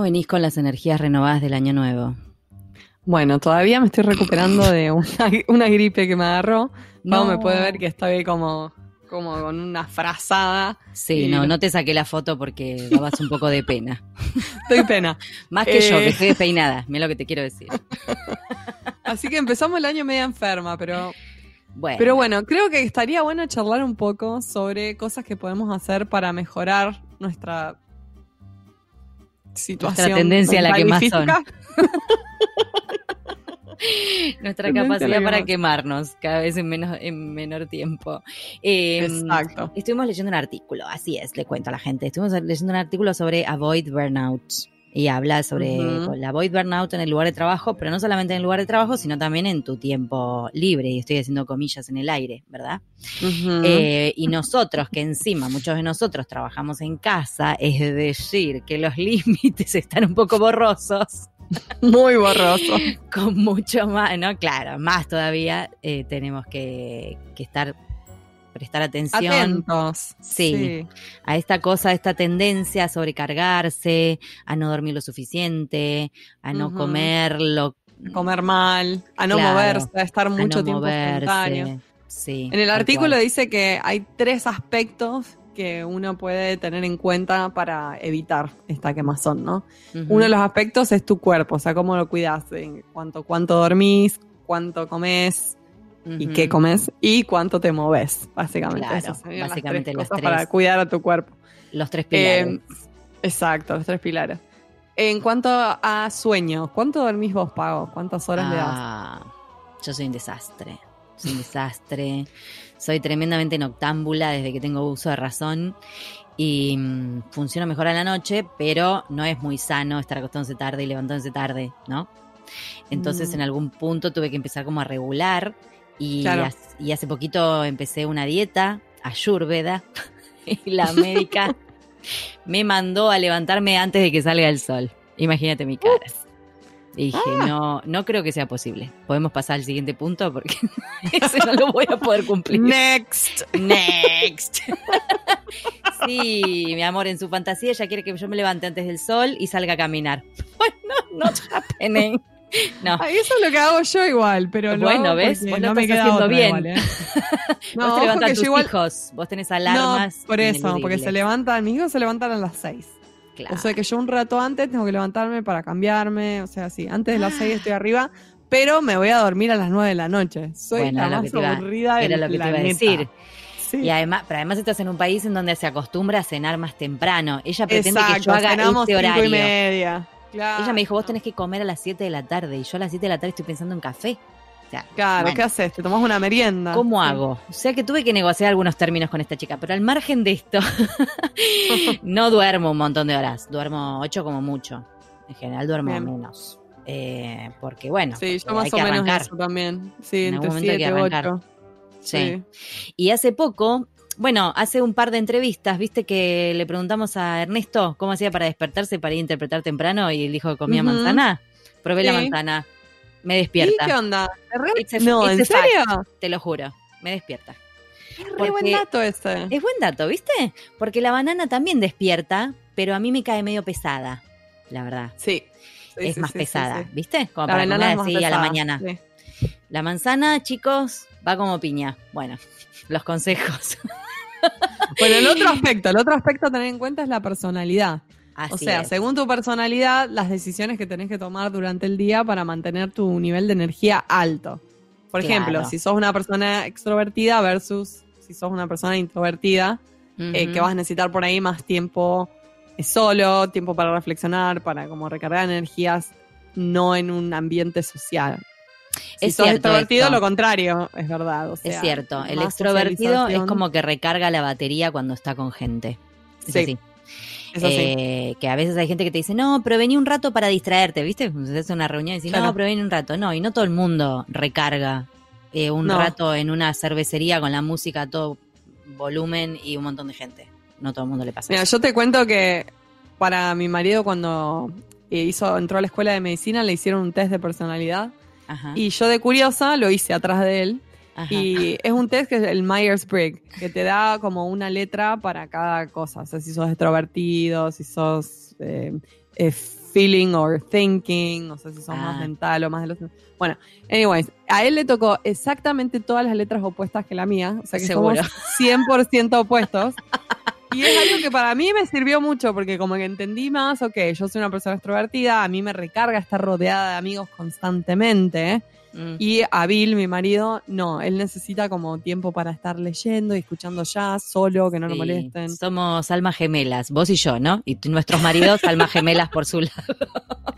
¿Cómo venís con las energías renovadas del año nuevo? Bueno, todavía me estoy recuperando de una, gripe que me agarró. No me puede ver que estoy como, como con una frazada. Sí, no, no te saqué la foto porque dabas un poco de pena. Estoy pena. Más que yo, que eh. estoy despeinada, mira lo que te quiero decir. Así que empezamos el año media enferma, pero bueno. Pero bueno, creo que estaría bueno charlar un poco sobre cosas que podemos hacer para mejorar nuestra situación. Nuestra tendencia a la quemazón. Nuestra capacidad para quemarnos cada vez en, menos, en menor tiempo. Em, Exacto. Estuvimos leyendo un artículo, así es, le cuento a la gente. Estuvimos leyendo un artículo sobre Avoid Burnout y habla sobre la void burnout en el lugar de trabajo, pero no solamente en el lugar de trabajo, sino también en tu tiempo libre, y estoy haciendo comillas en el aire, ¿verdad? Eh, y nosotros, que encima muchos de nosotros trabajamos en casa, es decir, que los límites están un poco borrosos. Muy borrosos. Con mucho más, ¿no? Claro, más todavía eh, tenemos que, que estar prestar atención. Atentos. Sí, A esta cosa, a esta tendencia a sobrecargarse, a no dormir lo suficiente, a no comer lo comer mal, a no moverse, a estar mucho tiempo moverse, Sí, en el artículo dice que hay tres aspectos que uno puede tener en cuenta para evitar esta quemazón, ¿no? Uno de los aspectos es tu cuerpo, o sea, cómo lo cuidas, cuánto, cuánto dormís, cuánto comes, y qué comes y cuánto te moves, básicamente. Claro, básicamente las tres, para cuidar a tu cuerpo. Los tres pilares. Eh, exacto, los tres pilares. En cuanto a sueño, ¿cuánto dormís vos, Pago? ¿Cuántas horas le das? Ah, yo soy un desastre. Soy un desastre. Soy tremendamente noctámbula desde que tengo uso de razón y mm, funciona mejor a la noche, pero no es muy sano estar acostándose tarde y levantándose tarde, ¿no? Entonces mm. en algún punto tuve que empezar como a regular y, hace, poquito empecé una dieta, ayurveda, y la médica me mandó a levantarme antes de que salga el sol. Imagínate mi cara. dije, ah. no, no creo que sea posible. Podemos pasar al siguiente punto porque ese no lo voy a poder cumplir. Next. Next. sí, mi amor, en su fantasía ella quiere que yo me levante antes del sol y salga a caminar. Bueno, not happening. No. eso es lo que hago yo igual, pero bueno, ¿ves? Vos no me estás haciendo bien. ¿eh? no, vos te levantas tus igual... hijos, vos tenés alarmas. No, por eso, porque se levantan, mis hijos se levantan a las 6. Claro. O sea que yo un rato antes tengo que levantarme para cambiarme, o sea, sí, antes de las 6 estoy arriba, pero me voy a dormir a las 9 de la noche. Soy la más aburrida Era lo que te iba a decir. Sí. Y además, pero además estás en un país en donde se acostumbra a cenar más temprano. Ella pretende que yo haga este horario. Y media. Ella me dijo, vos tenés que comer a las 7 de la tarde y yo a las 7 de la tarde estoy pensando en café. claro, ¿qué haces? ¿Te tomas una merienda? ¿Cómo hago? O sea que tuve que negociar algunos términos con esta chica, pero al margen de esto, no duermo un montón de horas, duermo 8 como mucho. En general duermo menos. Eh, porque bueno, sí, yo más o menos eso también. Sí, en entre 7 y 8. sí. Y hace poco bueno, hace un par de entrevistas, viste que le preguntamos a Ernesto cómo hacía para despertarse para ir a interpretar temprano y dijo que comía manzana. Probé la manzana. Me despierta. ¿Y qué onda? no, ¿en serio? te lo juro. Me despierta. Es buen dato este. Es buen dato, ¿viste? Porque la banana también despierta, pero a mí me cae medio pesada, la verdad. Sí. es más pesada, ¿viste? Como para comer así a la mañana. La manzana, chicos, va como piña. Bueno, los consejos. Bueno, el otro aspecto, el otro aspecto a tener en cuenta es la personalidad. o sea, según tu personalidad, las decisiones que tenés que tomar durante el día para mantener tu nivel de energía alto. Por ejemplo, si sos una persona extrovertida versus si sos una persona introvertida, eh, que vas a necesitar por ahí más tiempo solo, tiempo para reflexionar, para como recargar energías, no en un ambiente social es sos extrovertido, lo contrario, es verdad. es cierto, el extrovertido es como que recarga la batería cuando está con gente. Es sí. Eh, que a veces hay gente que te dice, no, pero vení un rato para distraerte, ¿viste? Se hace una reunión y dice, no, pero vení un rato. No, y no todo el mundo recarga eh, un rato en una cervecería con la música a todo volumen y un montón de gente. No todo el mundo le pasa. Mira, yo te cuento que para mi marido cuando hizo, entró a la escuela de medicina le hicieron un test de personalidad y yo de curiosa lo hice atrás de él. Y es un test que es el Myers-Briggs, que te da como una letra para cada cosa. O sea, si sos extrovertido, si sos eh, eh, feeling or thinking, no sé si son más ah. mental o más de los... Bueno, anyways, a él le tocó exactamente todas las letras opuestas que la mía, o sea que somos 100% opuestos. Y es algo que para mí me sirvió mucho porque como que entendí más, ok, yo soy una persona extrovertida, a mí me recarga estar rodeada de amigos constantemente. Mm. Y a Bill, mi marido, no, él necesita como tiempo para estar leyendo y escuchando jazz solo, que no lo molesten. Somos almas gemelas, vos y yo, ¿no? Y nuestros maridos almas gemelas por su lado.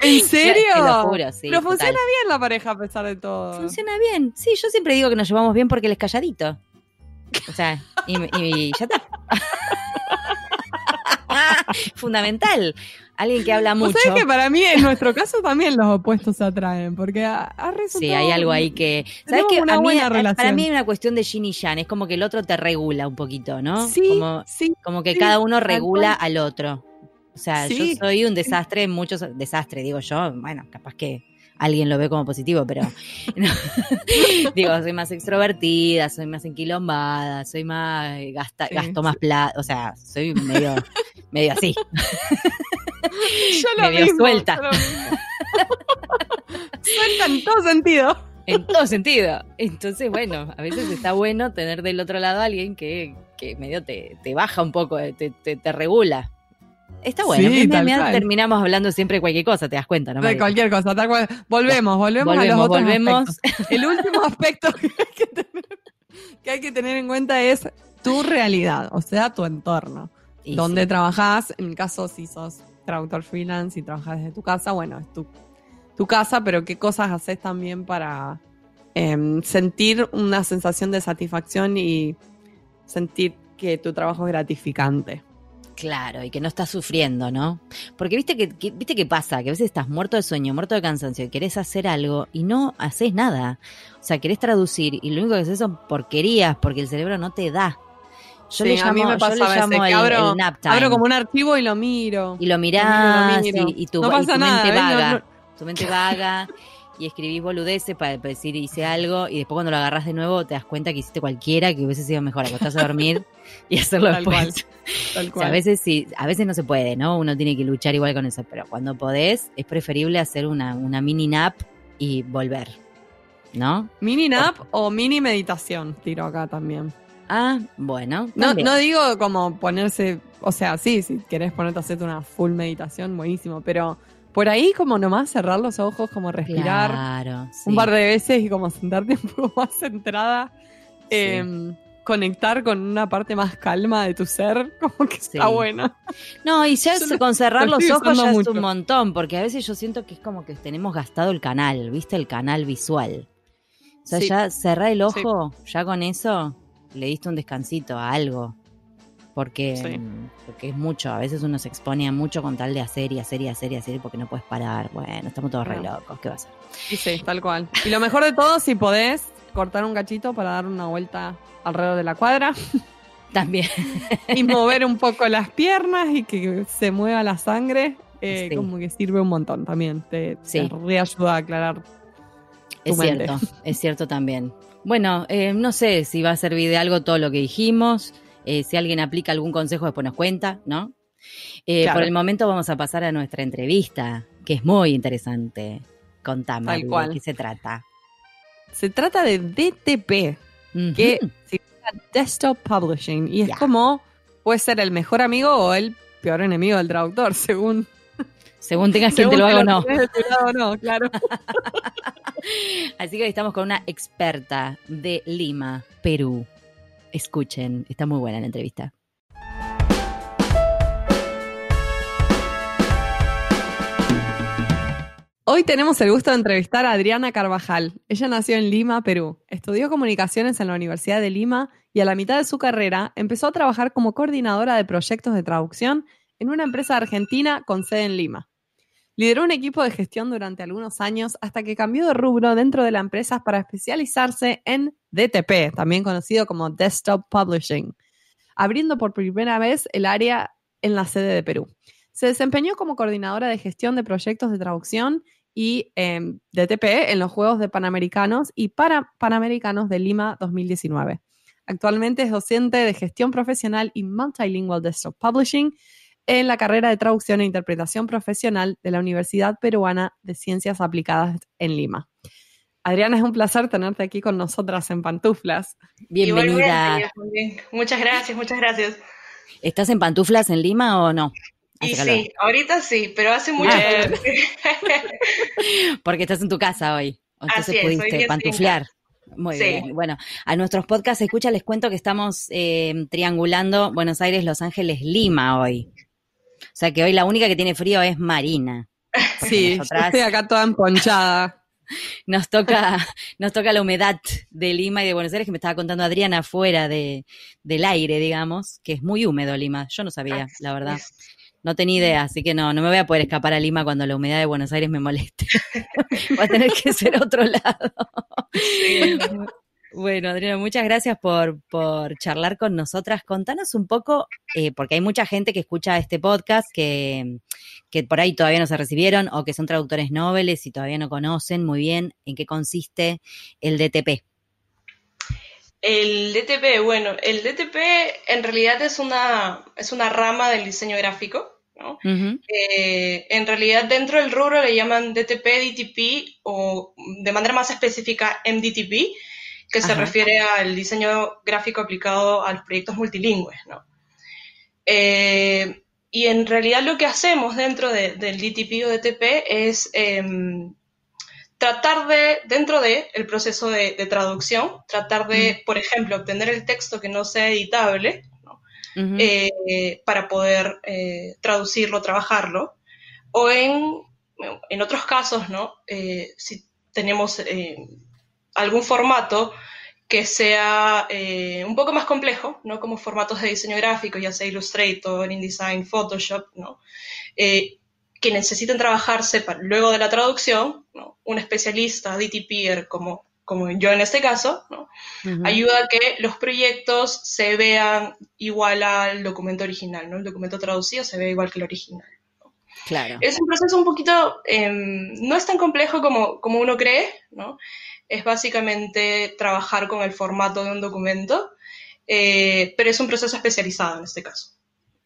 ¿En serio? Pero funciona bien la pareja a pesar de todo. Funciona bien, sí, yo siempre digo que nos llevamos bien porque él es calladito. O sea, y, y ya está. Fundamental. Alguien que habla mucho. ¿Sabes que para mí, en nuestro caso, también los opuestos se atraen? Porque ha, resultado. Sí, hay algo ahí que. ¿Sabes que Para mí es una cuestión de yin y yang. Es como que el otro te regula un poquito, ¿no? Sí. Como, sí, como que cada uno regula al otro. O sea, yo soy un desastre, muchos desastre, digo yo. Bueno, capaz que alguien lo ve como positivo, pero digo, soy más extrovertida, soy más enquilombada, soy más gasta, gasto más plata, o sea, soy medio, medio así. Yo lo medio suelta. suelta en todo sentido. En todo sentido. Entonces, bueno, a veces está bueno tener del otro lado a alguien que, que medio te, te baja un poco, te, te, te regula. Está bueno, terminamos hablando siempre de cualquier cosa, te das cuenta, ¿no? De cualquier cosa, tal cual. Volvemos, volvemos, a los otros volvemos. El último aspecto que hay que, tener, en cuenta es tu realidad, o sea, tu entorno. donde trabajás, en mi caso, si sos traductor freelance y trabajas desde tu casa, bueno, es tu, tu casa, pero qué cosas haces también para em, sentir una sensación de satisfacción y sentir que tu trabajo es gratificante. Claro, y que no estás sufriendo, ¿no? Porque viste que, viste qué pasa, que a veces estás muerto de sueño, muerto de cansancio, y querés hacer algo y no haces nada. O sea, querés traducir y lo único que haces son porquerías porque el cerebro no te da. Yo le llamo, yo le llamo el, abro, abro, como un archivo y lo miro. Y lo mirás Y, tu, mente vaga. Tu mente vaga y escribís boludeces para decir hice algo y después cuando lo agarras de nuevo te das cuenta que hiciste cualquiera que hubiese sido mejor acostás a dormir y hacerlo después. a veces sí, a veces no se puede, ¿no? Uno tiene que luchar igual con eso, pero cuando podés es preferible hacer una, una mini nap y volver, ¿no? Mini nap o, mini meditación, tiro acá también. Ah, bueno. No, no digo como ponerse, o sea, sí, si querés ponerte a hacerte una full meditación, buenísimo, pero por ahí como nomás cerrar los ojos, como respirar un par de veces y como sentarte un poco más centrada, em, conectar con una parte más calma de tu ser, como que está bueno. No, y ya con cerrar los ojos ya es un montón, porque a veces yo siento que es como que tenemos gastado el canal, ¿viste? El canal visual. O sea, ya cerrar el ojo, ya con eso le diste un descansito a algo porque, porque es mucho. A veces uno se expone a mucho con tal de hacer y hacer y hacer y hacer porque no puedes parar. Bueno, estamos todos re locos. ¿Qué va a hacer? Sí, sí, tal cual. Y lo mejor de todo, si podés cortar un cachito para dar una vuelta alrededor de la cuadra. También. y mover un poco las piernas y que se mueva la sangre. Eh, como que sirve un montón también. Te, reayuda a aclarar. es cierto, es cierto también. Bueno, eh, no sé si va a servir de algo todo lo que dijimos. Eh, si alguien aplica algún consejo, después nos cuenta, ¿no? Eh, por el momento vamos a pasar a nuestra entrevista, que es muy interesante. Contame, ¿de qué se trata? Se trata de DTP, que significa Desktop Publishing, y es como puede ser el mejor amigo o el peor enemigo del traductor, según según tengas quien te lo haga o no. no, claro. Así que estamos con una experta de Lima, Perú. Escuchen, está muy buena la entrevista. Hoy tenemos el gusto de entrevistar a Adriana Carvajal. Ella nació en Lima, Perú. Estudió comunicaciones en la Universidad de Lima y a la mitad de su carrera empezó a trabajar como coordinadora de proyectos de traducción en una empresa argentina con sede en Lima. Lideró un equipo de gestión durante algunos años hasta que cambió de rubro dentro de la empresa para especializarse en DTP, también conocido como Desktop Publishing, abriendo por primera vez el área en la sede de Perú. Se desempeñó como coordinadora de gestión de proyectos de traducción y em, DTP en los Juegos de Panamericanos y para Panamericanos de Lima 2019. Actualmente es docente de gestión profesional y multilingual desktop publishing en la carrera de traducción e interpretación profesional de la Universidad Peruana de Ciencias Aplicadas en Lima. Adriana, es un placer tenerte aquí con nosotras en Pantuflas. Bienvenida. Muchas gracias, muchas gracias. ¿Estás en Pantuflas en Lima o no? Y sí, ahorita sí, pero hace mucho tiempo. Porque estás en tu casa hoy. Entonces pudiste pantuflear. Muy bien. Bueno, a nuestros podcasts escucha les cuento que estamos eh, triangulando Buenos Aires, Los Ángeles, Lima hoy. O sea que hoy la única que tiene frío es Marina. Sí, estoy acá toda emponchada. Nos toca, nos toca la humedad de Lima y de Buenos Aires, que me estaba contando Adriana afuera de, del aire, digamos, que es muy húmedo Lima. Yo no sabía, la verdad. No tenía idea, así que no, no me voy a poder escapar a Lima cuando la humedad de Buenos Aires me moleste. Va a tener que ser otro lado. Bueno, Adriana, muchas gracias por, por charlar con nosotras. Contanos un poco, eh, porque hay mucha gente que escucha este podcast que, que por ahí todavía no se recibieron o que son traductores noveles y todavía no conocen muy bien en qué consiste el DTP. El DTP, bueno, el DTP en realidad es una, es una rama del diseño gráfico. ¿no? Eh, en realidad dentro del rubro le llaman DTP, DTP o de manera más específica MDTP, que se refiere al diseño gráfico aplicado a los proyectos multilingües. ¿no? Eh, y en realidad lo que hacemos dentro del DTP o DTP es em, tratar de, dentro del el proceso de, traducción, tratar de, por ejemplo, obtener el texto que no sea editable eh, para poder eh, traducirlo, trabajarlo. O en, en otros casos, ¿no? si tenemos algún formato que sea eh, un poco más complejo, ¿no? Como formatos de diseño gráfico, ya sea Illustrator, InDesign, Photoshop, ¿no? Eh, que necesiten trabajarse luego de la traducción, ¿no? Un especialista, DTPer, como, como yo en este caso, ¿no? Ayuda a que los proyectos se vean igual al documento original, ¿no? El documento traducido se ve igual que el original. Claro. Es un proceso un poquito, em, no es tan complejo como, como uno cree, ¿no? Es básicamente trabajar con el formato de un documento, eh, pero es un proceso especializado en este caso.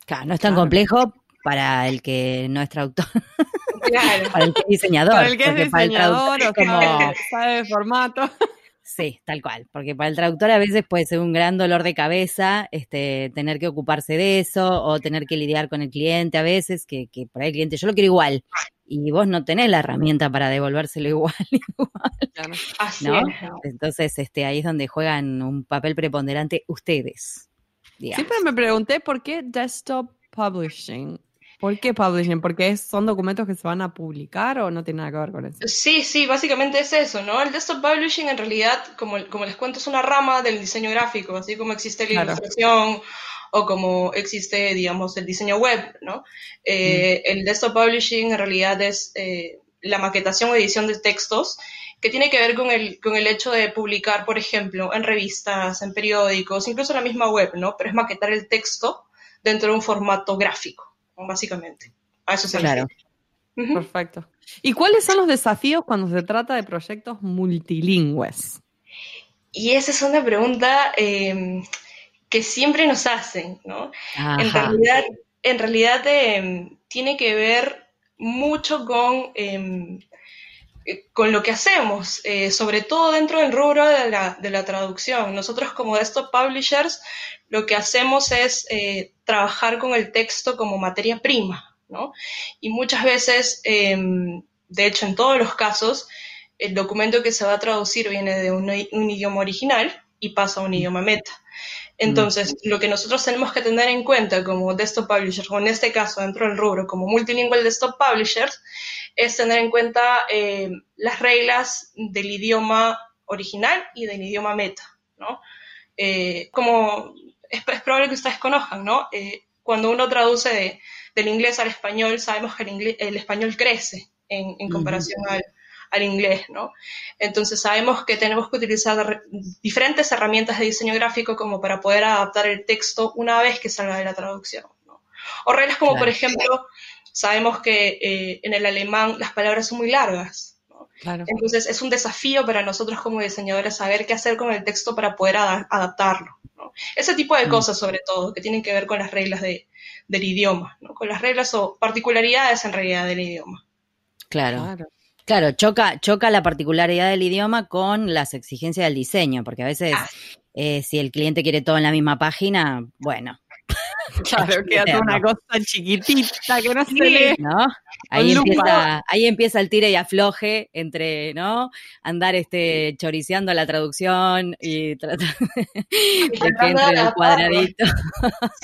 Claro, no es tan complejo para el que no es traductor. Claro. para el que es diseñador. Para el que es diseñador o como... sabe el formato. Sí, tal cual, porque para el traductor a veces puede ser un gran dolor de cabeza este, tener que ocuparse de eso o tener que lidiar con el cliente a veces, que, que por ahí el cliente, yo lo quiero igual, y vos no tenés la herramienta para devolvérselo igual, igual Así ¿no? Entonces, este, ahí es donde juegan un papel preponderante ustedes. Siempre me pregunté por qué desktop publishing. ¿Por qué publishing? ¿Porque son documentos que se van a publicar o no tiene nada que ver con eso? Sí, sí, básicamente es eso, ¿no? El desktop publishing en realidad, como, como les cuento, es una rama del diseño gráfico, así como existe la ilustración o como existe, digamos, el diseño web, ¿no? Eh, mm. El desktop publishing en realidad es eh, la maquetación o edición de textos que tiene que ver con el, con el hecho de publicar, por ejemplo, en revistas, en periódicos, incluso en la misma web, ¿no? Pero es maquetar el texto dentro de un formato gráfico básicamente. A eso se claro. Perfecto. ¿Y cuáles son los desafíos cuando se trata de proyectos multilingües? Y esa es una pregunta em, que siempre nos hacen, ¿no? En realidad, en realidad em, tiene que ver mucho con, em, con lo que hacemos, eh, sobre todo dentro del rubro de la, de la traducción. Nosotros como desktop publishers lo que hacemos es eh, trabajar con el texto como materia prima, ¿no? Y muchas veces, em, de hecho en todos los casos, el documento que se va a traducir viene de un, idioma original y pasa a un idioma meta. Entonces, mm. lo que nosotros tenemos que tener en cuenta como desktop publishers, o en este caso dentro del rubro como multilingual desktop publishers, es tener en cuenta em, las reglas del idioma original y del idioma meta, ¿no? Eh, como es, probable que ustedes conozcan, ¿no? Eh, cuando uno traduce del inglés al español, sabemos que el, español crece en, comparación al, inglés, ¿no? Entonces sabemos que tenemos que utilizar diferentes herramientas de diseño gráfico como para poder adaptar el texto una vez que salga de la traducción, ¿no? O reglas como, por ejemplo, sabemos que eh, en el alemán las palabras son muy largas, ¿no? Entonces es un desafío para nosotros como diseñadores saber qué hacer con el texto para poder adaptarlo. ¿no? Ese tipo de mm. cosas, sobre todo, que tienen que ver con las reglas de, del idioma, ¿no? con las reglas o particularidades en realidad del idioma. Claro. claro. Choca, choca la particularidad del idioma con las exigencias del diseño, porque a veces ah. eh, si el cliente quiere todo en la misma página, bueno, Claro, queda una cosa chiquitita que no se lee. ¿No? Ahí empieza, ahí empieza el tire y afloje entre, ¿no? Andar este choriceando la traducción y tratar de que entre el cuadradito.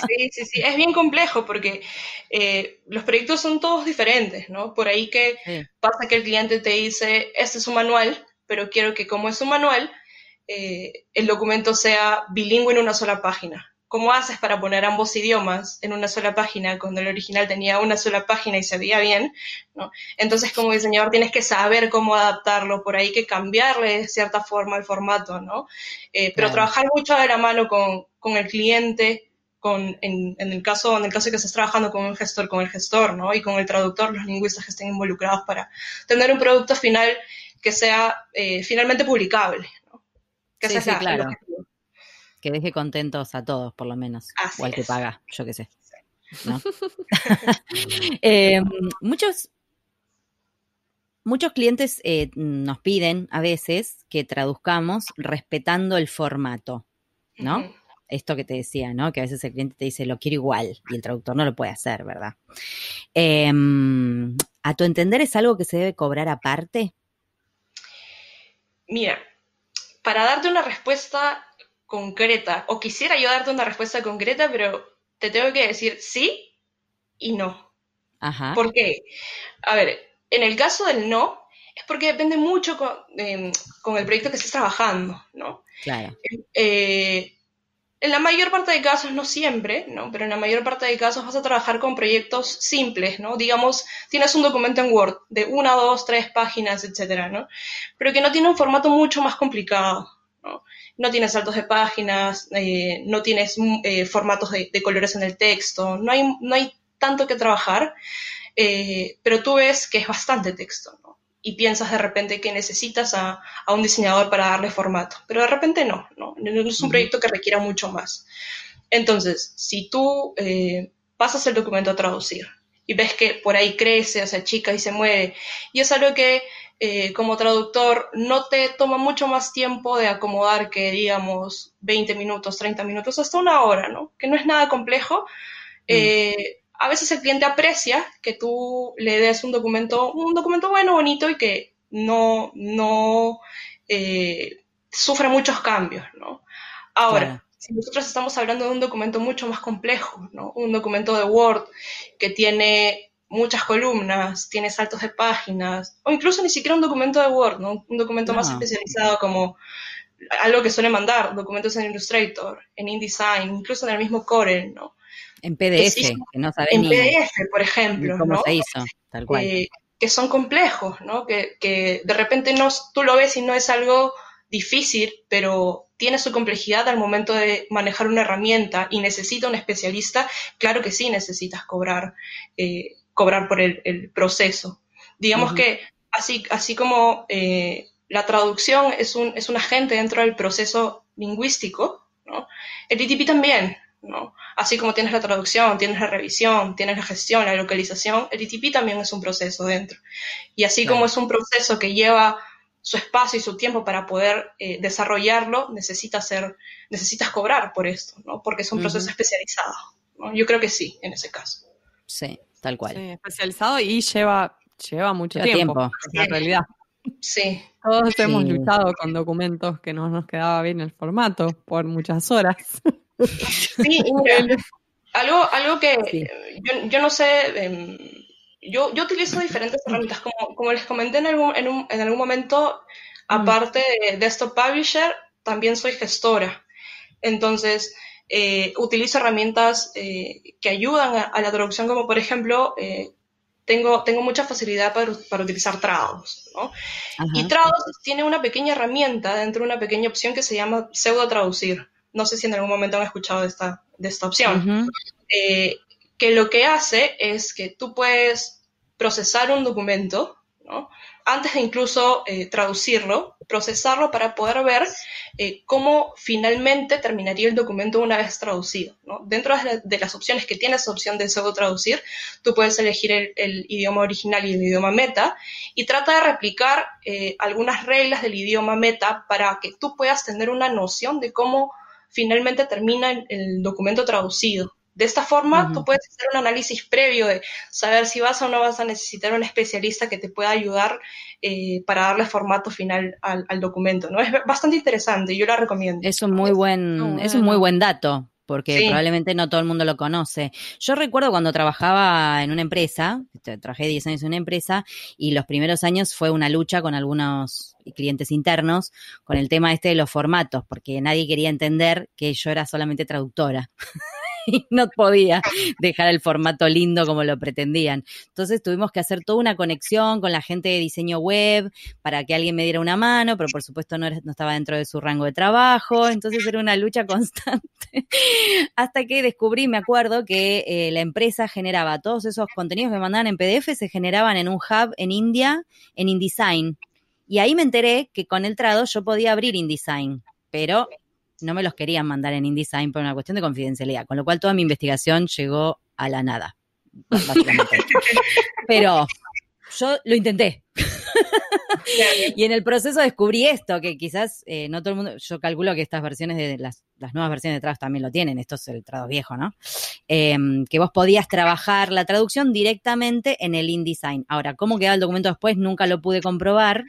Sí, sí, sí. Es bien complejo porque eh, los proyectos son todos diferentes, ¿no? Por ahí que pasa que el cliente te dice, este es un manual, pero quiero que como es un manual, eh, el documento sea bilingüe en una sola página. ¿Cómo haces para poner ambos idiomas en una sola página cuando el original tenía una sola página y se veía bien? Entonces, como diseñador tienes que saber cómo adaptarlo, por ahí que cambiarle de cierta forma el formato, ¿no? Eh, pero trabajar mucho de la mano con, el cliente, con, en, el caso, en el caso que estés trabajando con un gestor, con el gestor, ¿no? Y con el traductor, los lingüistas que estén involucrados para tener un producto final que sea eh, finalmente publicable, ¿no? Que sí, sea claro que deje contentos a todos, por lo menos. o al que paga, yo qué sé. Em, muchos, muchos clientes eh, nos piden a veces que traduzcamos respetando el formato, ¿no? Esto que te decía, ¿no? Que a veces el cliente te dice, lo quiero igual, y el traductor no lo puede hacer, ¿verdad? Em, ¿A tu entender es algo que se debe cobrar aparte? Mira, para darte una respuesta concreta, o quisiera yo darte una respuesta concreta, pero te tengo que decir sí y no. Ajá. ¿Por qué? A ver, en el caso del no, es porque depende mucho con, el proyecto que estés trabajando, ¿no? Claro. Eh, en la mayor parte de casos, no siempre, ¿no? Pero en la mayor parte de casos vas a trabajar con proyectos simples, ¿no? Digamos, tienes un documento en Word de una, dos, tres páginas, etcétera, ¿no? Pero que no tiene un formato mucho más complicado, ¿no? no tienes saltos de páginas, eh, no tienes eh, formatos de, colores en el texto, no hay, no hay tanto que trabajar, eh, pero tú ves que es bastante texto, ¿no? Y piensas de repente que necesitas a, un diseñador para darle formato, pero de repente no, ¿no? No es un proyecto que requiera mucho más. Entonces, si tú pasas el documento a traducir y ves que por ahí crece, o sea, chica y se mueve, y es algo que eh, como traductor no te toma mucho más tiempo de acomodar que, digamos, 20 minutos, 30 minutos, hasta una hora, ¿no? Que no es nada complejo. Eh, a veces el cliente aprecia que tú le des un documento, un documento bueno, bonito y que no, no eh, sufre muchos cambios, ¿no? Ahora, si nosotros estamos hablando de un documento mucho más complejo, ¿no? Un documento de Word que tiene muchas columnas, tiene saltos de páginas, o incluso ni siquiera un documento de Word, ¿no? Un documento más especializado como algo que suele mandar, documentos en Illustrator, en InDesign, incluso en el mismo Corel, ¿no? En PDF, que, no En PDF, por ejemplo, cómo se hizo, tal cual. Eh, que son complejos, ¿no? Que, que de repente no, tú lo ves y no es algo difícil, pero tiene su complejidad al momento de manejar una herramienta y necesita un especialista, claro que sí necesitas cobrar eh, cobrar por el, proceso. Digamos que así, así como eh, la traducción es un, es un agente dentro del proceso lingüístico, ¿no? el DTP también. ¿no? Así como tienes la traducción, tienes la revisión, tienes la gestión, la localización, el DTP también es un proceso dentro. Y así como es un proceso que lleva su espacio y su tiempo para poder eh, desarrollarlo, necesitas, ser, necesitas cobrar por esto, ¿no? porque es un proceso especializado. Yo creo que sí, en ese caso. Sí tal cual. Sí, especializado y lleva, lleva mucho tiempo, en realidad. Sí. Todos hemos luchado con documentos que no nos quedaba bien el formato por muchas horas. Sí, algo, algo que yo, no sé, em, yo, yo utilizo diferentes herramientas, como, como les comenté en algún, en, un, en algún momento, mm. aparte de Desktop Publisher, también soy gestora. Entonces, eh, utilizo herramientas eh, que ayudan a, la traducción, como por ejemplo, eh, tengo, tengo mucha facilidad para, utilizar Trados. ¿no? Y Trados tiene una pequeña herramienta dentro de una pequeña opción que se llama pseudo traducir. No sé si en algún momento han escuchado de esta, de esta opción. que lo que hace es que tú puedes procesar un documento, ¿no? Antes de incluso eh, traducirlo, procesarlo para poder ver eh, cómo finalmente terminaría el documento una vez traducido. Dentro de, las opciones que tienes opción de pseudo traducir, tú puedes elegir el, idioma original y el idioma meta y trata de replicar eh, algunas reglas del idioma meta para que tú puedas tener una noción de cómo finalmente termina el documento traducido. De esta forma, tú puedes hacer un análisis previo de saber si vas o no vas a necesitar un especialista que te pueda ayudar eh, para darle formato final al, documento. ¿no? Es bastante interesante, yo la recomiendo. Es un muy buen, es un muy buen dato, porque probablemente no todo el mundo lo conoce. Yo recuerdo cuando trabajaba en una empresa, trabajé 10 años en una empresa, y los primeros años fue una lucha con algunos clientes internos con el tema este de los formatos, porque nadie quería entender que yo era solamente traductora. y no podía dejar el formato lindo como lo pretendían. Entonces tuvimos que hacer toda una conexión con la gente de diseño web para que alguien me diera una mano, pero por supuesto no, no estaba dentro de su rango de trabajo, entonces era una lucha constante. Hasta que descubrí, me acuerdo, que eh, la empresa generaba todos esos contenidos que mandaban en PDF, se generaban en un hub en India, en InDesign. Y ahí me enteré que con el trado yo podía abrir InDesign, pero no me los querían mandar en InDesign por una cuestión de confidencialidad, con lo cual toda mi investigación llegó a la nada, Pero yo lo intenté. y en el proceso descubrí esto, que quizás eh, no todo el mundo, yo calculo que estas versiones de las, nuevas versiones de Trados también lo tienen, esto es el Trados viejo, ¿no? Em, que vos podías trabajar la traducción directamente en el InDesign. Ahora, ¿cómo quedaba el documento después? Nunca lo pude comprobar.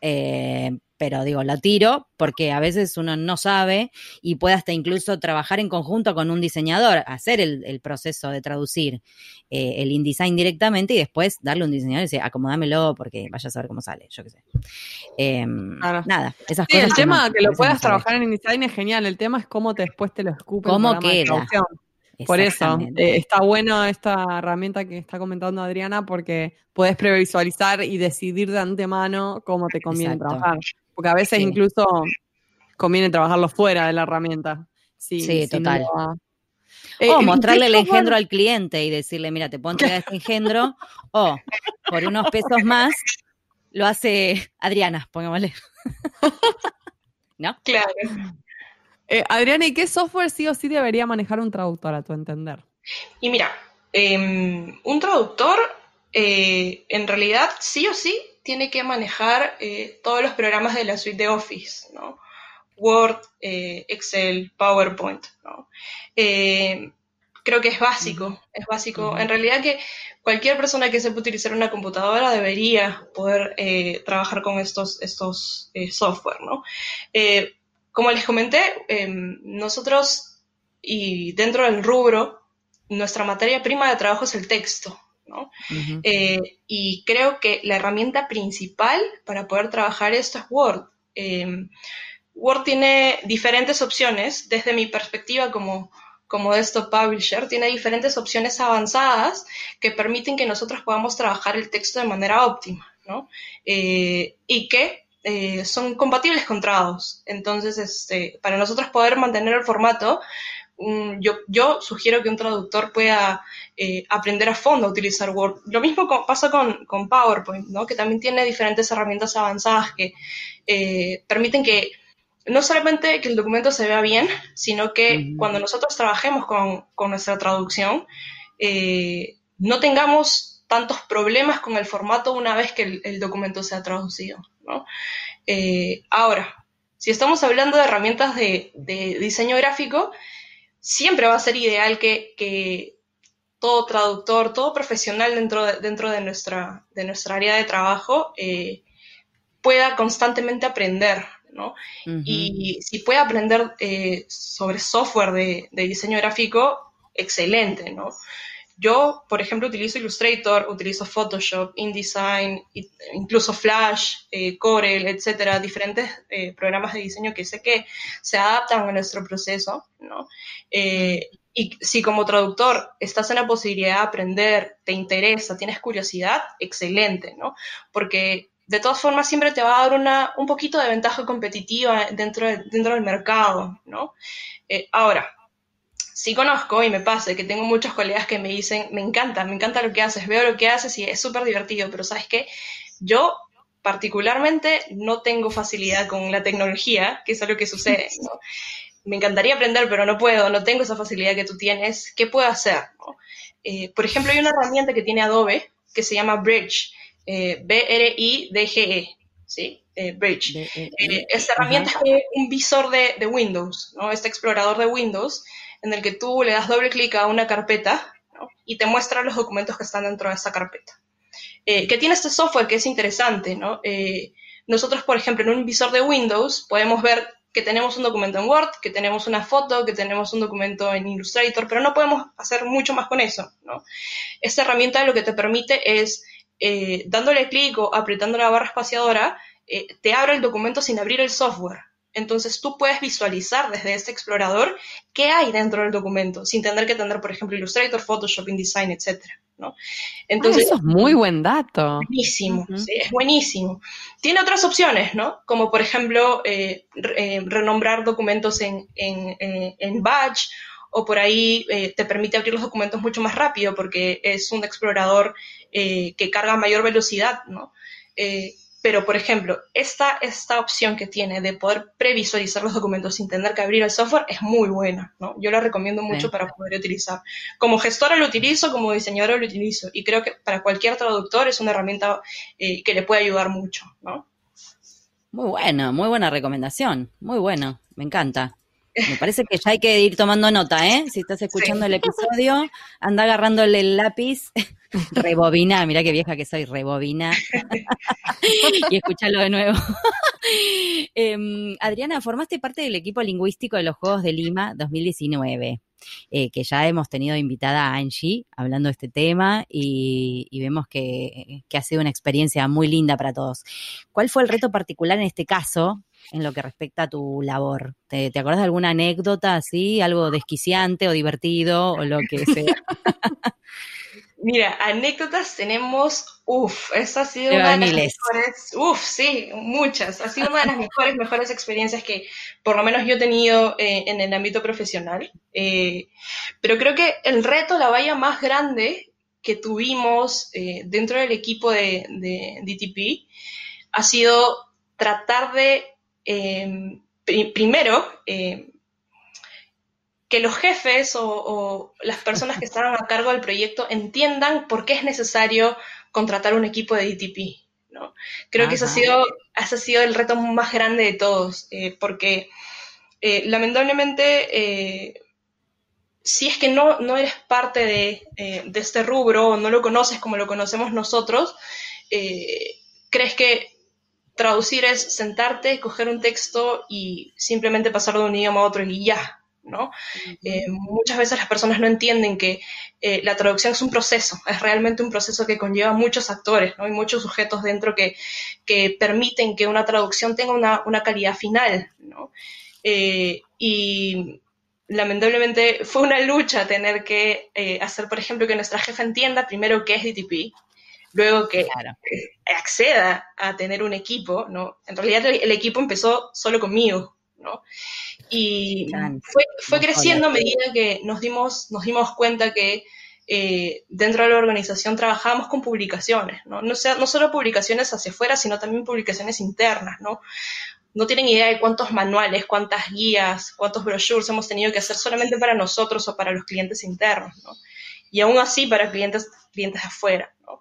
Eh, pero digo, lo tiro porque a veces uno no sabe y puede hasta incluso trabajar en conjunto con un diseñador, hacer el, proceso de traducir eh, el InDesign directamente y después darle un diseñador y decir, acomodámelo porque vaya a saber cómo sale, yo qué sé. Em, nada, esas cosas. El tema de que lo puedas trabajar en InDesign es genial, el tema es cómo te, después te lo escupe. ¿Cómo queda? Por eso, eh, está bueno esta herramienta que está comentando Adriana porque puedes previsualizar y decidir de antemano cómo te conviene trabajar. Porque a veces incluso conviene trabajarlo fuera de la herramienta. Sí, total. Eh, o mostrarle el engendro al cliente y decirle, mira, te puedo entregar este engendro, o por unos pesos más lo hace Adriana, pongámosle. ¿No? Claro. Eh, Adriana, ¿y qué software sí o sí debería manejar un traductor a tu entender? Y mira, em, un traductor eh, en realidad sí o sí tiene que manejar eh, todos los programas de la suite de Office, ¿no? Word, Excel, PowerPoint, ¿no? creo que es básico, es básico. En realidad que cualquier persona que sepa utilizar una computadora debería poder trabajar con estos, estos software, ¿no? Como les comenté, em, nosotros y dentro del rubro, nuestra materia prima de trabajo es el texto, ¿no? Eh, y creo que la herramienta principal para poder trabajar esto es Word. Em, Word tiene diferentes opciones, desde mi perspectiva como, como desktop publisher, tiene diferentes opciones avanzadas que permiten que nosotros podamos trabajar el texto de manera óptima, ¿no? Eh, y que eh, son compatibles con Trados. Entonces, este, para nosotros poder mantener el formato, yo, yo, sugiero que un traductor pueda eh, aprender a fondo a utilizar Word. Lo mismo pasa con, con, PowerPoint, ¿no? que también tiene diferentes herramientas avanzadas que eh, permiten que no solamente que el documento se vea bien, sino que cuando nosotros trabajemos con, con nuestra traducción, no tengamos tantos problemas con el formato una vez que el, el documento sea traducido. Eh, ahora, si estamos hablando de herramientas de, diseño gráfico, siempre va a ser ideal que, todo traductor, todo profesional dentro de, dentro de, nuestra, de nuestra área de trabajo eh, pueda constantemente aprender, Y si puede aprender eh, sobre software de, de, diseño gráfico, excelente, ¿no? Yo, por ejemplo, utilizo Illustrator, utilizo Photoshop, InDesign, incluso Flash, eh, Corel, etcétera, diferentes eh, programas de diseño que sé que se adaptan a nuestro proceso, ¿no? Eh, y si como traductor estás en la posibilidad de aprender, te interesa, tienes curiosidad, excelente, ¿no? Porque de todas formas siempre te va a dar una, un poquito de ventaja competitiva dentro, dentro del mercado, ¿no? ahora, sí conozco y me pasa que tengo muchos colegas que me dicen, me encanta, me encanta lo que haces, veo lo que haces y es súper divertido, pero ¿sabes qué? Yo particularmente no tengo facilidad con la tecnología, que es algo que sucede. Me encantaría aprender, pero no puedo, no tengo esa facilidad que tú tienes. ¿Qué puedo hacer? Eh, por ejemplo, hay una herramienta que tiene Adobe que se llama Bridge, eh, B-R-I-D-G-E, ¿sí? Eh, Bridge. E esta herramienta es un visor de, de, Windows, ¿no? Este explorador de Windows, en el que tú le das doble clic a una carpeta y te muestra los documentos que están dentro de esa carpeta. Eh, que tiene este software que es interesante. Eh, nosotros, por ejemplo, en un visor de Windows podemos ver que tenemos un documento en Word, que tenemos una foto, que tenemos un documento en Illustrator, pero no podemos hacer mucho más con eso. Esta herramienta lo que te permite es, eh, dándole clic o apretando la barra espaciadora, te abre el documento sin abrir el software. Entonces tú puedes visualizar desde este explorador qué hay dentro del documento, sin tener que tener, por ejemplo, Illustrator, Photoshop, InDesign, etc. ¿no? Entonces, eso es muy buen dato. Buenísimo, es buenísimo. Tiene otras opciones, ¿no? Como por ejemplo eh, eh, renombrar documentos en, en, eh, en, Batch o por ahí te permite abrir los documentos mucho más rápido porque es un explorador que carga a mayor velocidad, ¿no? Pero, por ejemplo, esta, esta opción que tiene de poder previsualizar los documentos sin tener que abrir el software es muy buena, ¿no? Yo la recomiendo mucho para poder utilizar. Como gestora lo utilizo, como diseñadora lo utilizo, y creo que para cualquier traductor es una herramienta eh, que le puede ayudar mucho, ¿no? Muy buena, muy buena recomendación, muy buena, me encanta. Me parece que ya hay que ir tomando nota, ¿eh? Si estás escuchando el episodio, anda agarrándole el lápiz, rebobina, mira qué vieja que soy, rebobina, y escúchalo de nuevo. Em, Adriana, formaste parte del equipo lingüístico de los Juegos de Lima 2019. Eh, que ya hemos tenido invitada a Angie hablando de este tema y, vemos que, que, ha sido una experiencia muy linda para todos. ¿Cuál fue el reto particular en este caso en lo que respecta a tu labor. ¿Te, te acuerdas de alguna anécdota así, algo desquiciante o divertido o lo que sea? Mira, anécdotas tenemos, uff, esa ha sido una de las mejores, uff, sí, muchas, ha sido una de las mejores, mejores experiencias que por lo menos yo he tenido eh, en el ámbito profesional. Eh, pero creo que el reto, la valla más grande que tuvimos eh, dentro del equipo de, de DTP ha sido tratar de eh, primero, eh, que los jefes o, las personas que estaban a cargo del proyecto entiendan por qué es necesario contratar un equipo de DTP. ¿no? Creo que ese ha, sido, ha sido el reto más grande de todos, eh, porque lamentablemente si es que no, no eres parte de, de, este rubro o no lo conoces como lo conocemos nosotros, crees que traducir es sentarte, coger un texto y simplemente pasarlo de un idioma a otro y ya, ¿no? Eh, muchas veces las personas no entienden que eh, la traducción es un proceso, es realmente un proceso que conlleva muchos actores, ¿no? Y muchos sujetos dentro que, permiten que una traducción tenga una, calidad final, ¿no? Eh, y lamentablemente fue una lucha tener que hacer, por ejemplo, que nuestra jefa entienda primero qué es DTP, luego que acceda a tener un equipo, ¿no? En realidad el, equipo empezó solo conmigo, ¿no? Y fue, creciendo a medida que nos dimos, nos dimos cuenta que eh, dentro de la organización trabajábamos con publicaciones, ¿no? No, sea, no solo publicaciones hacia afuera, sino también publicaciones internas, ¿no? No tienen idea de cuántos manuales, cuántas guías, cuántos brochures hemos tenido que hacer solamente para nosotros o para los clientes internos, ¿no? Y aún así para clientes, clientes afuera, ¿no?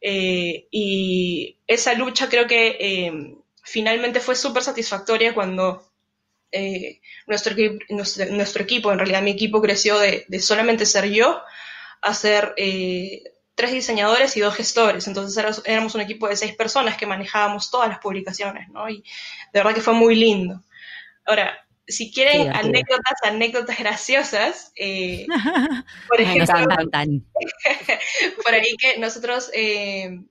Eh, y esa lucha creo que eh, finalmente fue súper satisfactoria cuando eh, nuestro, nuestro, equipo, en realidad mi equipo creció de, solamente ser yo a ser tres diseñadores y dos gestores. Entonces éramos un equipo de seis personas que manejábamos todas las publicaciones, ¿no? Y de verdad que fue muy lindo. Ahora, si quieren anécdotas, anécdotas graciosas, eh, por ejemplo, por ahí que nosotros eh,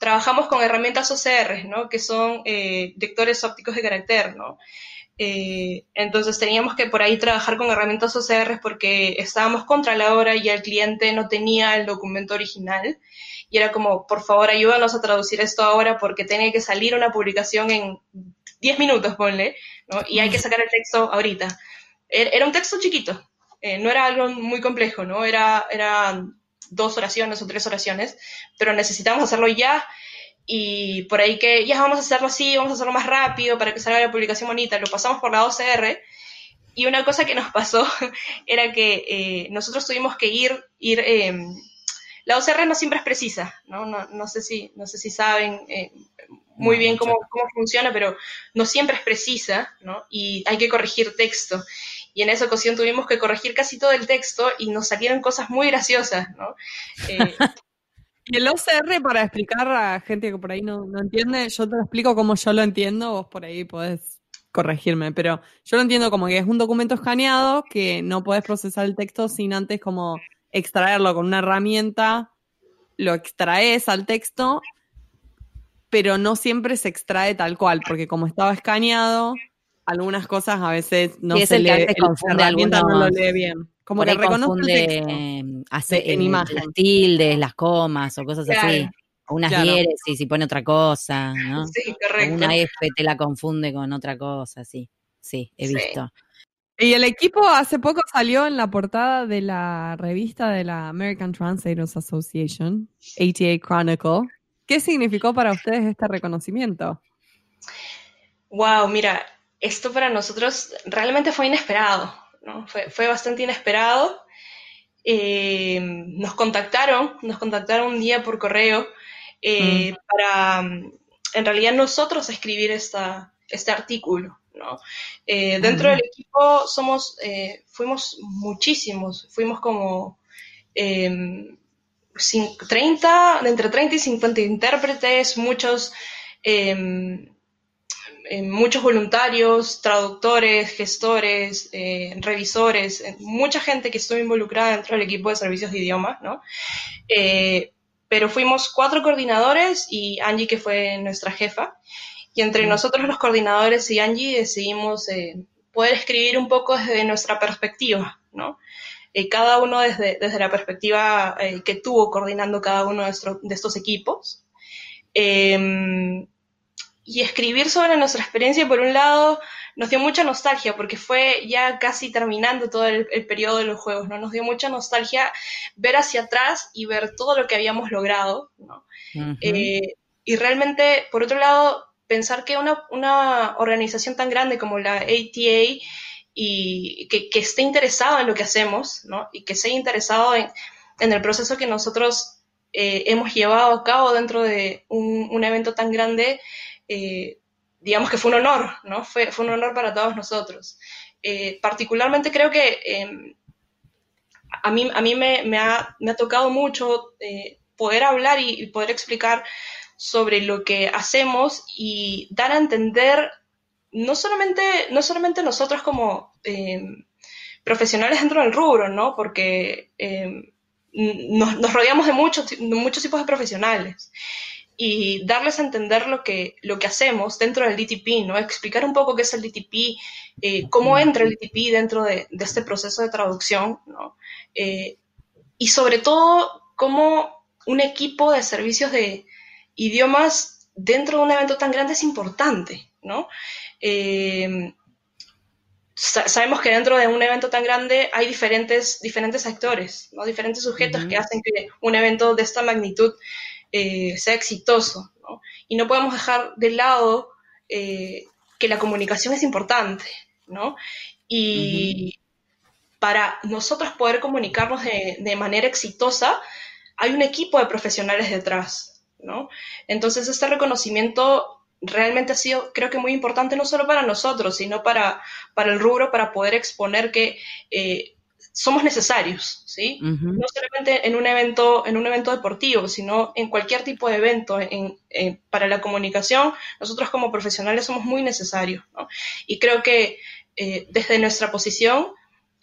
trabajamos con herramientas OCR, ¿no? Que son eh, ópticos de carácter, ¿no? entonces teníamos que por ahí trabajar con herramientas OCR porque estábamos contra la hora y el cliente no tenía el documento original y era como, por favor, ayúdanos a traducir esto ahora porque tiene que salir una publicación en 10 minutos, ponle, ¿no? Y hay que sacar el texto ahorita. Er, era un texto chiquito, eh, no era algo muy complejo, ¿no? Era, era dos oraciones o tres oraciones, pero necesitábamos hacerlo ya y por ahí que ya vamos a hacerlo así, vamos a hacerlo más rápido para que salga la publicación bonita, lo pasamos por la OCR y una cosa que nos pasó era que eh, nosotros tuvimos que ir, ir em, la OCR no siempre es precisa, ¿no? No, no sé, si, no sé si saben eh, muy bien cómo, cómo, funciona, pero no siempre es precisa, ¿no? Y hay que corregir texto. Y en esa ocasión tuvimos que corregir casi todo el texto y nos salieron cosas muy graciosas, ¿no? Eh, y el OCR, para explicar a gente que por ahí no, entiende, yo te lo explico como yo lo entiendo, vos por ahí podés corregirme, pero yo lo entiendo como que es un documento escaneado que no podés procesar el texto sin antes como extraerlo con una herramienta, lo extraes al texto, pero no siempre se extrae tal cual, porque como estaba escaneado, algunas cosas a veces no se lee, la herramienta no lo lee bien. Como que reconoce el texto hace, en imagen. tildes, las comas o cosas así. O unas claro. y si pone otra cosa, ¿no? Sí, correcto. una F te la confunde con otra cosa, sí. Sí, he visto. Y el equipo hace poco salió en la portada de la revista de la American Translators Association, ATA Chronicle. ¿Qué significó para ustedes este reconocimiento? Wow, mira, esto para nosotros realmente fue inesperado. Fue, bastante inesperado. Eh, nos contactaron, nos contactaron un día por correo eh, mm. para, en realidad, nosotros escribir esta, este artículo. Eh, dentro del equipo somos, fuimos muchísimos, fuimos como 30, entre 30 y 50 intérpretes, muchos eh, muchos voluntarios, traductores, gestores, eh, revisores, eh, mucha gente que estuvo involucrada dentro del equipo de servicios de idioma, ¿no? pero fuimos cuatro coordinadores y Angie, que fue nuestra jefa, y entre mm. nosotros los coordinadores y Angie decidimos poder escribir un poco desde nuestra perspectiva, ¿no? cada uno desde, desde la perspectiva que tuvo coordinando cada uno de, de estos equipos y escribir sobre nuestra experiencia, por un lado, nos dio mucha nostalgia, porque fue ya casi terminando todo el, periodo de los juegos, ¿no? Nos dio mucha nostalgia ver hacia atrás y ver todo lo que habíamos logrado, ¿no? Eh, y realmente, por otro lado, pensar que una, una, organización tan grande como la ATA y que, que esté interesada en lo que hacemos, ¿no? Y que esté interesado en, en el proceso que nosotros eh, hemos llevado a cabo dentro de un, un evento tan grande, eh, digamos que fue un honor, ¿no? Fue, fue un honor para todos nosotros. Eh, particularmente creo que em, a mí, a mí me, ha, me ha, tocado mucho eh, poder hablar y, poder explicar sobre lo que hacemos y dar a entender no solamente, no solamente nosotros como em, profesionales dentro del rubro, ¿no? Porque em, nos, nos, rodeamos de muchos, de muchos tipos de profesionales y darles a entender lo que, lo que hacemos dentro del DTP, ¿no? Explicar un poco qué es el DTP, eh, cómo entra el DTP dentro de, este proceso de traducción, ¿no? Eh, y sobre todo, cómo un equipo de servicios de idiomas dentro de un evento tan grande es importante, ¿no? Eh, sabemos que dentro de un evento tan grande hay diferentes, diferentes actores, ¿no? diferentes sujetos que hacen que un evento de esta magnitud eh, sea exitoso. ¿no? Y no podemos dejar de lado eh, que la comunicación es importante. ¿no? Y para nosotros poder comunicarnos de, manera exitosa, hay un equipo de profesionales detrás. ¿no? Entonces, este reconocimiento realmente ha sido, creo que muy importante no solo para nosotros, sino para, para el rubro, para poder exponer que eh, somos necesarios, ¿sí? No solamente en un evento, en un evento deportivo, sino en cualquier tipo de evento. En, para la comunicación, nosotros como profesionales somos muy necesarios, ¿no? Y creo que eh, desde nuestra posición,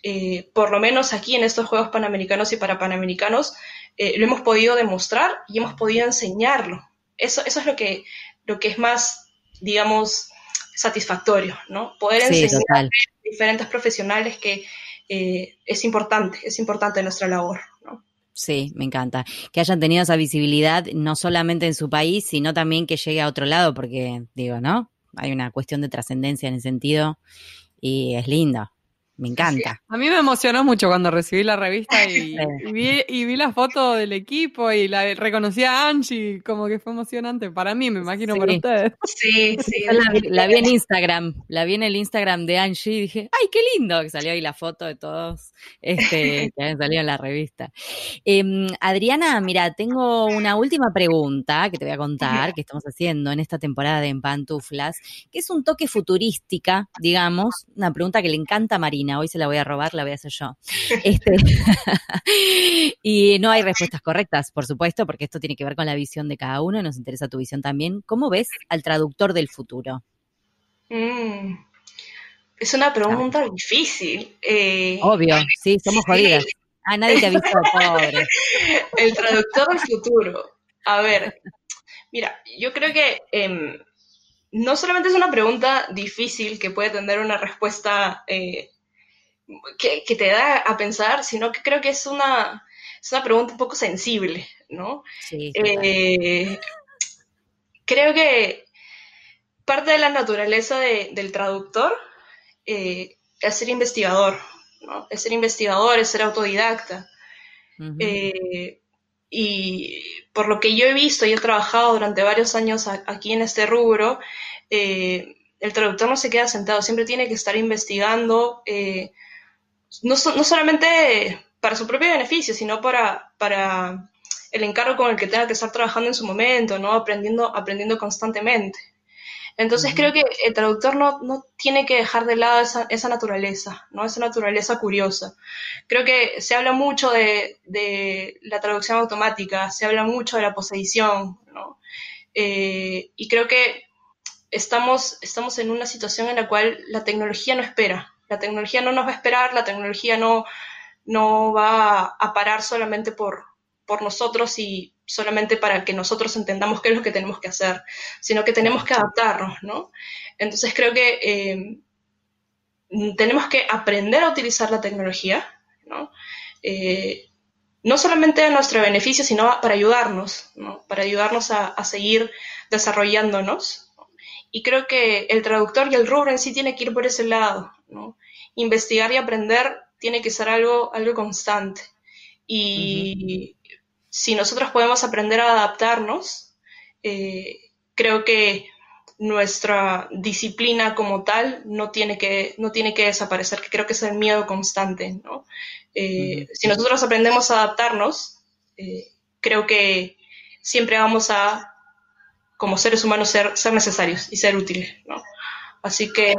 eh, por lo menos aquí en estos Juegos Panamericanos y para Panamericanos, eh, lo hemos podido demostrar y hemos podido enseñarlo. Eso, eso es lo que, lo que es más, digamos, satisfactorio, ¿no? Poder enseñar a diferentes profesionales que eh, es importante, es importante nuestra labor. ¿no? Sí, me encanta. Que hayan tenido esa visibilidad no solamente en su país, sino también que llegue a otro lado, porque digo, ¿no? Hay una cuestión de trascendencia en ese sentido y es lindo. Me encanta. A mí me emocionó mucho cuando recibí la revista y, vi, y vi la foto del equipo y la reconocí a Angie, como que fue emocionante para mí, me imagino para ustedes. Sí, sí. La, vi en Instagram, la vi en el Instagram de Angie y dije, ¡ay, qué lindo! Que salió ahí la foto de todos este, que habían salido en la revista. Em, Adriana, mira, tengo una última pregunta que te voy a contar, que estamos haciendo en esta temporada de En Pantuflas, que es un toque futurística, digamos, una pregunta que le encanta a Marina hoy se la voy a robar, la voy a hacer yo. Este, y no hay respuestas correctas, por supuesto, porque esto tiene que ver con la visión de cada uno, nos interesa tu visión también. ¿Cómo ves al traductor del futuro? Mm, es una pregunta difícil. Eh, Obvio, sí, somos jodidas. Ah, nadie te ha visto, pobre. El traductor del futuro. A ver, mira, yo creo que em, no solamente es una pregunta difícil que puede tener una respuesta eh, que, te da a pensar, sino que creo que es una, es una pregunta un poco sensible, ¿no? Sí, eh, creo que parte de la naturaleza del traductor eh, es ser investigador, ¿no? Es ser investigador, es ser autodidacta. Eh, y por lo que yo he visto y he trabajado durante varios años aquí en este rubro, el traductor no se queda sentado, siempre tiene que estar investigando, no, no solamente para su propio beneficio, sino para, para el encargo con el que tenga que estar trabajando en su momento, ¿no? Aprendiendo, aprendiendo constantemente. Entonces creo que el traductor no, no, tiene que dejar de lado esa, esa, naturaleza, ¿no? Esa naturaleza curiosa. Creo que se habla mucho de, de la traducción automática, se habla mucho de la posedición, ¿no? Eh, y creo que estamos, estamos en una situación en la cual la tecnología no espera, la tecnología no nos va a esperar, la tecnología no, no va a parar solamente por, por nosotros y solamente para que nosotros entendamos qué es lo que tenemos que hacer, sino que tenemos que adaptarnos, ¿no? Entonces creo que eh, tenemos que aprender a utilizar la tecnología, ¿no? Eh, no solamente a nuestro beneficio, sino para ayudarnos, ¿no? Para ayudarnos a, a seguir desarrollándonos. Y creo que el traductor y el rubro en sí tiene que ir por ese lado, Investigar y aprender tiene que ser algo, algo constante. Y si nosotros podemos aprender a adaptarnos, eh, creo que nuestra disciplina como tal no tiene que, no tiene que desaparecer, que creo que es el miedo constante. Eh, si nosotros aprendemos a adaptarnos, eh, creo que siempre vamos a, como seres humanos, ser, ser necesarios y ser útiles. ¿no? Así que...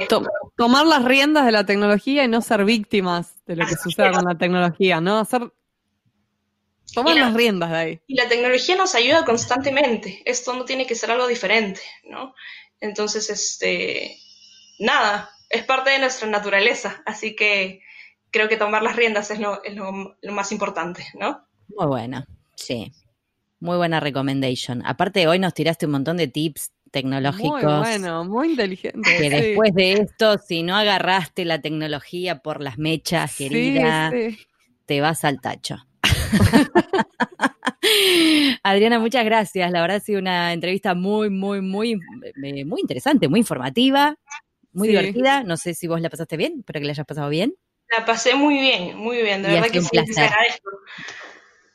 tomar las riendas de la tecnología y no ser víctimas de lo que suceda con la tecnología, ¿no? Hacer... Tomar las riendas de ahí. Y la tecnología nos ayuda constantemente. Esto no tiene que ser algo diferente, ¿no? Entonces, este... Nada, es parte de nuestra naturaleza. Así que creo que tomar las riendas es lo, es lo, lo más importante, ¿no? Muy buena, sí. Muy buena recommendation. Aparte, hoy nos tiraste un montón de tips tecnológicos. Muy bueno, muy inteligente. Que después de esto, si no agarraste la tecnología por las mechas, querida, te vas al tacho. Adriana, muchas gracias. La verdad ha sido una entrevista muy, muy, muy, eh, muy interesante, muy informativa, muy divertida. No sé si vos la pasaste bien, espero que la hayas pasado bien. La pasé muy bien, muy bien. De verdad que sí, placer.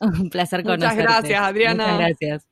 Un placer conocerte. Muchas gracias, Adriana. Muchas gracias.